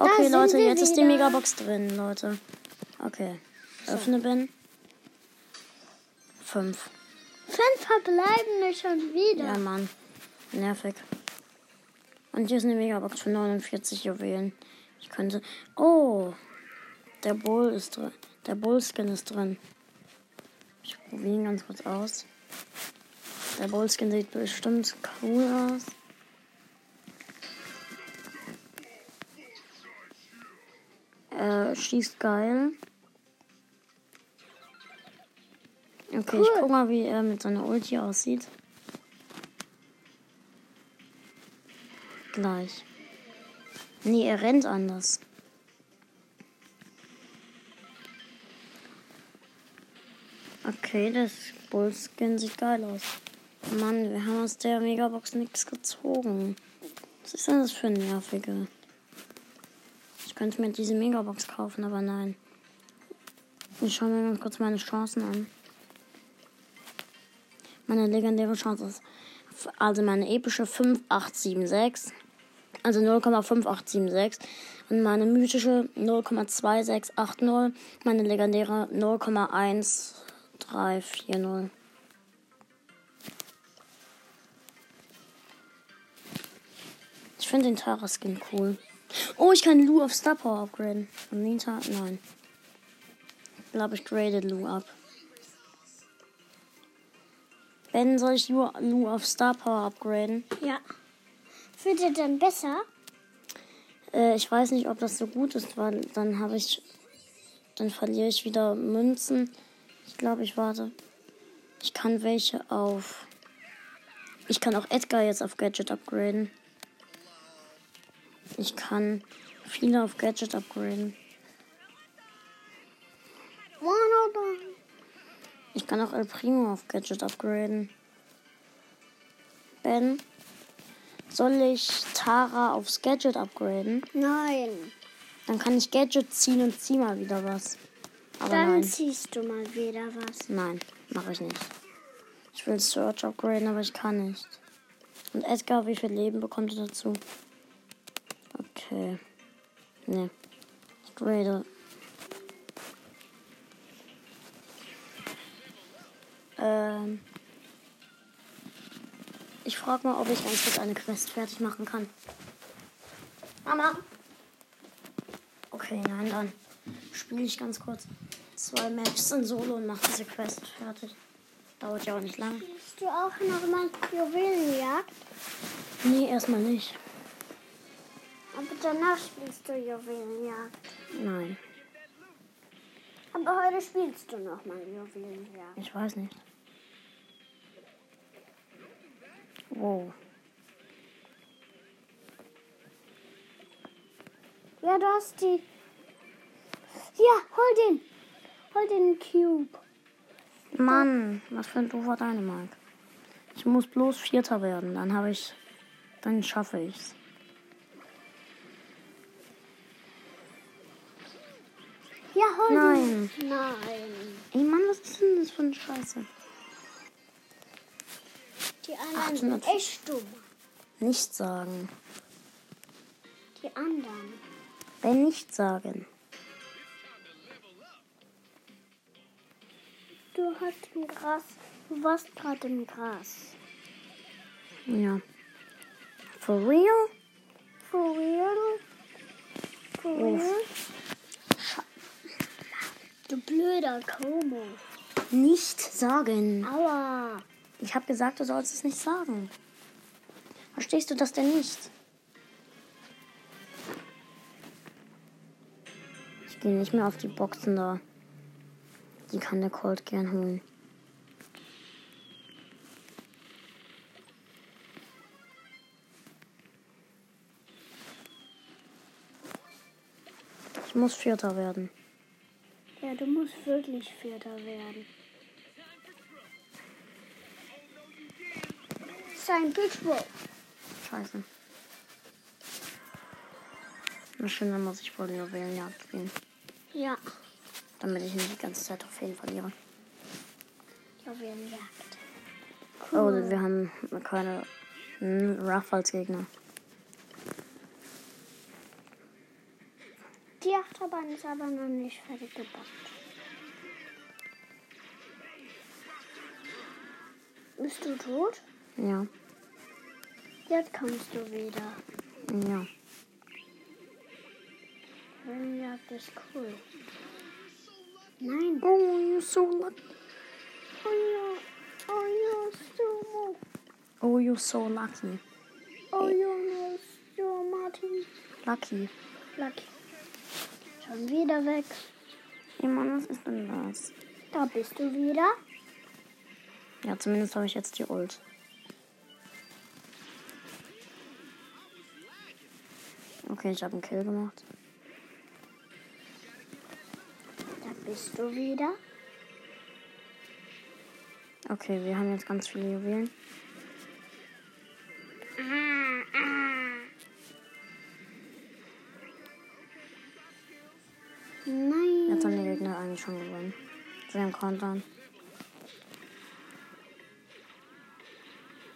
Okay, Leute, jetzt ist die wieder. Megabox drin, Leute. Okay. Öffne bin. Fünf. Fünf verbleibende schon wieder. Ja, Mann. Nervig. Und hier ist eine Megabox für 49 Juwelen. Ich könnte. Oh! Der Bull ist drin. Der Bullskin ist drin. Ich probiere ihn ganz kurz aus. Der Bullskin sieht bestimmt cool aus. Er schießt geil. Okay, ich Cool. guck mal, wie er mit seiner Ulti aussieht. Gleich. Nee, er rennt anders. Okay, das Bullskin sieht geil aus. Mann, wir haben aus der Megabox nichts gezogen. Was ist denn das für ein könnte mir diese Megabox kaufen, aber nein. Ich schaue mir ganz kurz meine Chancen an. Meine legendäre Chance ist, also meine epische 5876, also 0,5876 und meine mythische 0,2680, meine legendäre 0,1340. Ich finde den Tara-Skin cool. Oh, ich kann Lou auf Star Power upgraden. Von Nita? Nein. Ich glaube, ich grade Lou ab. Ben, soll ich Lou, auf Star Power upgraden? Ja. Wird er dann besser? Äh, ich weiß nicht, ob das so gut ist, weil dann habe ich. Dann verliere ich wieder Münzen. Ich glaube, ich warte. Ich kann welche auf. Ich kann auch Edgar jetzt auf Gadget upgraden. Ich kann viele auf Gadget upgraden. Ich kann auch El Primo auf Gadget upgraden. Ben, soll ich Tara aufs Gadget upgraden? Nein. Dann kann ich Gadget ziehen und zieh mal wieder was. Aber Dann nein. ziehst du mal wieder was. Nein, mache ich nicht. Ich will Search upgraden, aber ich kann nicht. Und Edgar, wie viel Leben bekommt er dazu? Okay. Ich grade. Ähm. Ich frage mal, ob ich ganz kurz eine Quest fertig machen kann. Mama. Okay, nein, dann spiele ich ganz kurz zwei Maps in Solo und mache diese Quest fertig. Dauert ja auch nicht lang. Spielst du auch noch mal Juwelenjagd? Nee, erstmal nicht. Aber danach spielst du Juwelenjagd. Nein, Aber heute spielst du noch mal Juwelenjagd. ich weiß nicht. Wow. Ja, du hast die. Ja, hol den. Hol den Cube. Mann, was für ein doofer Dänemark. Ich muss bloß Vierter werden, dann habe ich. Dann schaffe ich's. Ja, hol Nein. Nein. Ey Mann, was ist denn das für eine Scheiße? Die anderen 800. sind echt dumm. Nicht sagen. Die anderen. Wenn nicht sagen. Du hast im Gras. Du warst gerade im Gras. Ja. For real? For real? For Uff. Du blöder Como. Nicht sagen. Aua. Ich habe gesagt, du sollst es nicht sagen. Verstehst du das denn nicht? Ich gehe nicht mehr auf die Boxen da. Die kann der Colt gern holen. Ich muss Vierter werden. Ja, du musst wirklich Vierter werden. Sein Pitchbull. Scheiße. Na schön, dann muss ich wohl Juwelenjagd spielen. Ja. Damit ich nicht die ganze Zeit Trophäen verliere. Juwelenjagd. Oh, wir haben keine hm, Ruff als Gegner. Die Achterbahn ist aber noch nicht fertig gebaut. Bist du tot? Ja. Jetzt kommst du wieder. Ja. Höhlenjagd ist cool. Nein. Oh, you're so lucky. Oh ja. Oh ja, so. Oh, you're so lucky. Oh ja, so, Martin. Lucky. Lucky. Schon wieder weg. Hey Mann, was ist denn das? Da bist du wieder. Ja, zumindest habe ich jetzt die Ult. Okay, ich habe einen Kill gemacht. Da bist du wieder. Okay, wir haben jetzt ganz viele Juwelen. Haben schon gewonnen. Sie haben Countdown.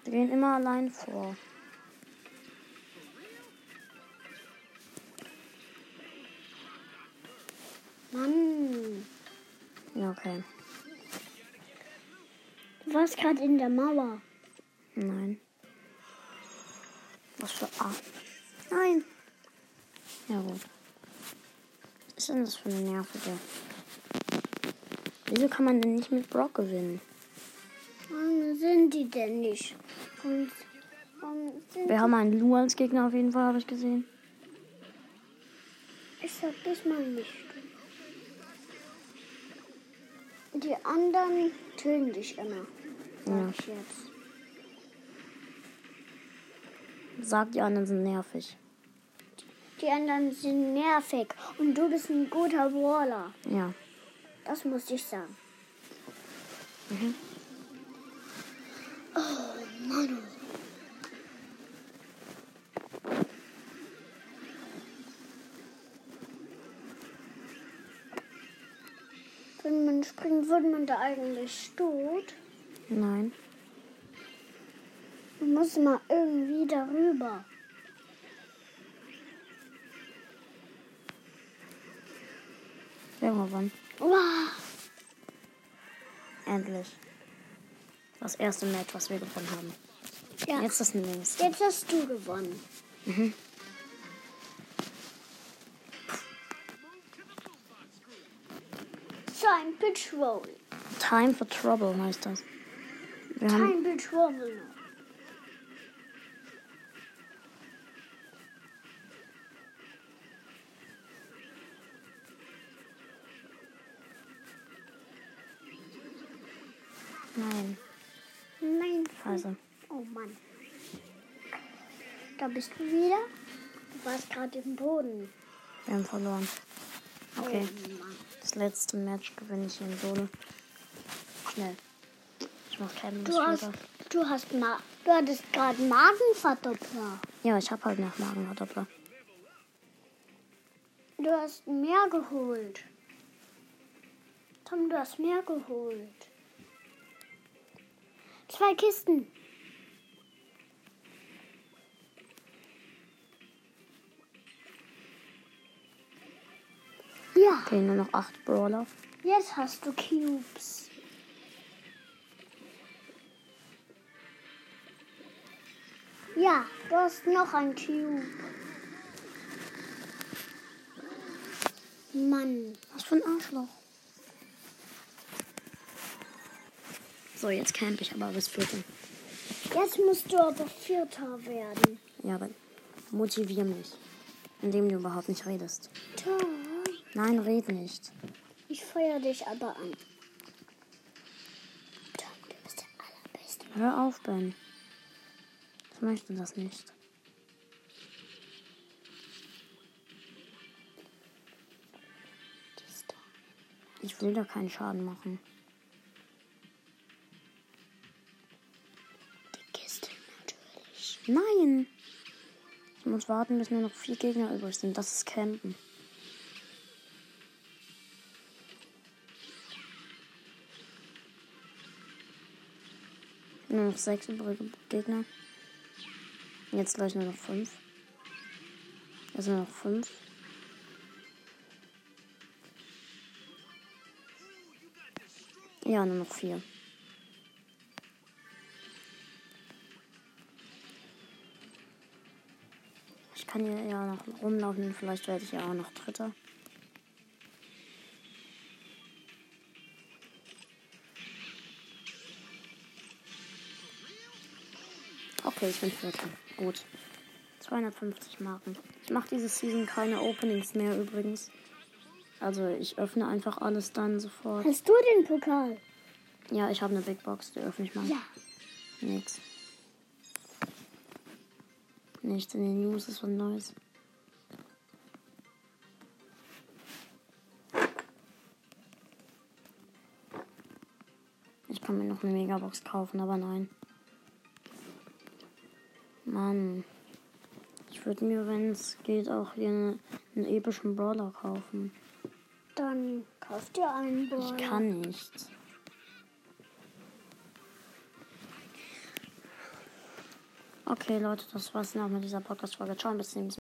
Die gehen immer allein vor. Mann. Ja, okay. Du warst gerade in der Mauer. Nein. Was für A? Nein. Ja gut. Was ist denn das für eine nervige? Wieso kann man denn nicht mit Brock gewinnen? Warum sind die denn nicht? Und Wir haben einen Lu als Gegner auf jeden Fall, habe ich gesehen. Ich sag das mal nicht. Die anderen töten dich immer. Sag Ja. ich jetzt. Sagt die anderen sind nervig. Die anderen sind nervig und du bist ein guter Brawler. Ja. Das muss ich sagen. Mhm. Oh Mann. Wenn man springt, wird man da eigentlich tot. Nein. Man muss mal irgendwie darüber. Gewonnen. Wow. Endlich. Das erste Match, was wir gewonnen haben. Ja, Jetzt das nächste. jetzt hast du gewonnen. Mhm. Time Patrol. Time for Trouble heißt das. Wir Time Patrol. Nein, Nein. also, Oh Mann. Da bist du wieder. Du warst gerade im Boden. wir haben verloren. Okay, Oh das letzte Match gewinne ich in Solo. Schnell. Ich mach keinen Du hast, du hast Ma du hattest gerade Magenverdoppler. Ja, ich habe halt nach Magenverdoppler. Du hast mehr geholt. Tom, du hast mehr geholt. Zwei Kisten. Ja, Okay, nur noch acht Brawler. jetzt hast du Cubes. Ja, du hast noch ein Cube. Mann. Was für ein Arschloch. So, jetzt camp ich aber bis Viertel. Jetzt musst du aber Vierter werden. Ja, aber motivier mich. Indem du überhaupt nicht redest. Tom, Nein, red nicht. ich feuer dich aber an. Tom, du bist der Allerbeste. Hör auf, Ben. Ich möchte das nicht. Ich will da keinen Schaden machen. Nein! Ich muss warten, bis nur noch vier Gegner übrig sind. Das ist Campen. Nur noch sechs übrige Gegner. Jetzt gleich nur noch fünf. Jetzt nur noch fünf. Ja, nur noch vier. Ich kann hier ja noch rumlaufen. Vielleicht werde ich ja auch noch Dritter. Okay, ich bin Vierter. Gut. 250 Marken. Ich mache diese Season keine Openings mehr übrigens. Also ich öffne einfach alles dann sofort. Hast du den Pokal? Ja, ich habe eine Big Box, die öffne ich mal. Ja. Nix. Nichts in den News ist was Neues. Ich kann mir noch eine Megabox kaufen, aber nein. Mann. Ich würde mir, wenn es geht, auch hier eine, einen epischen Brawler kaufen. Dann kauf dir einen Ich Brawler. kann nicht. Okay, Leute, das war's auch mit dieser Podcast-Folge. Ciao, bis zum nächsten Mal.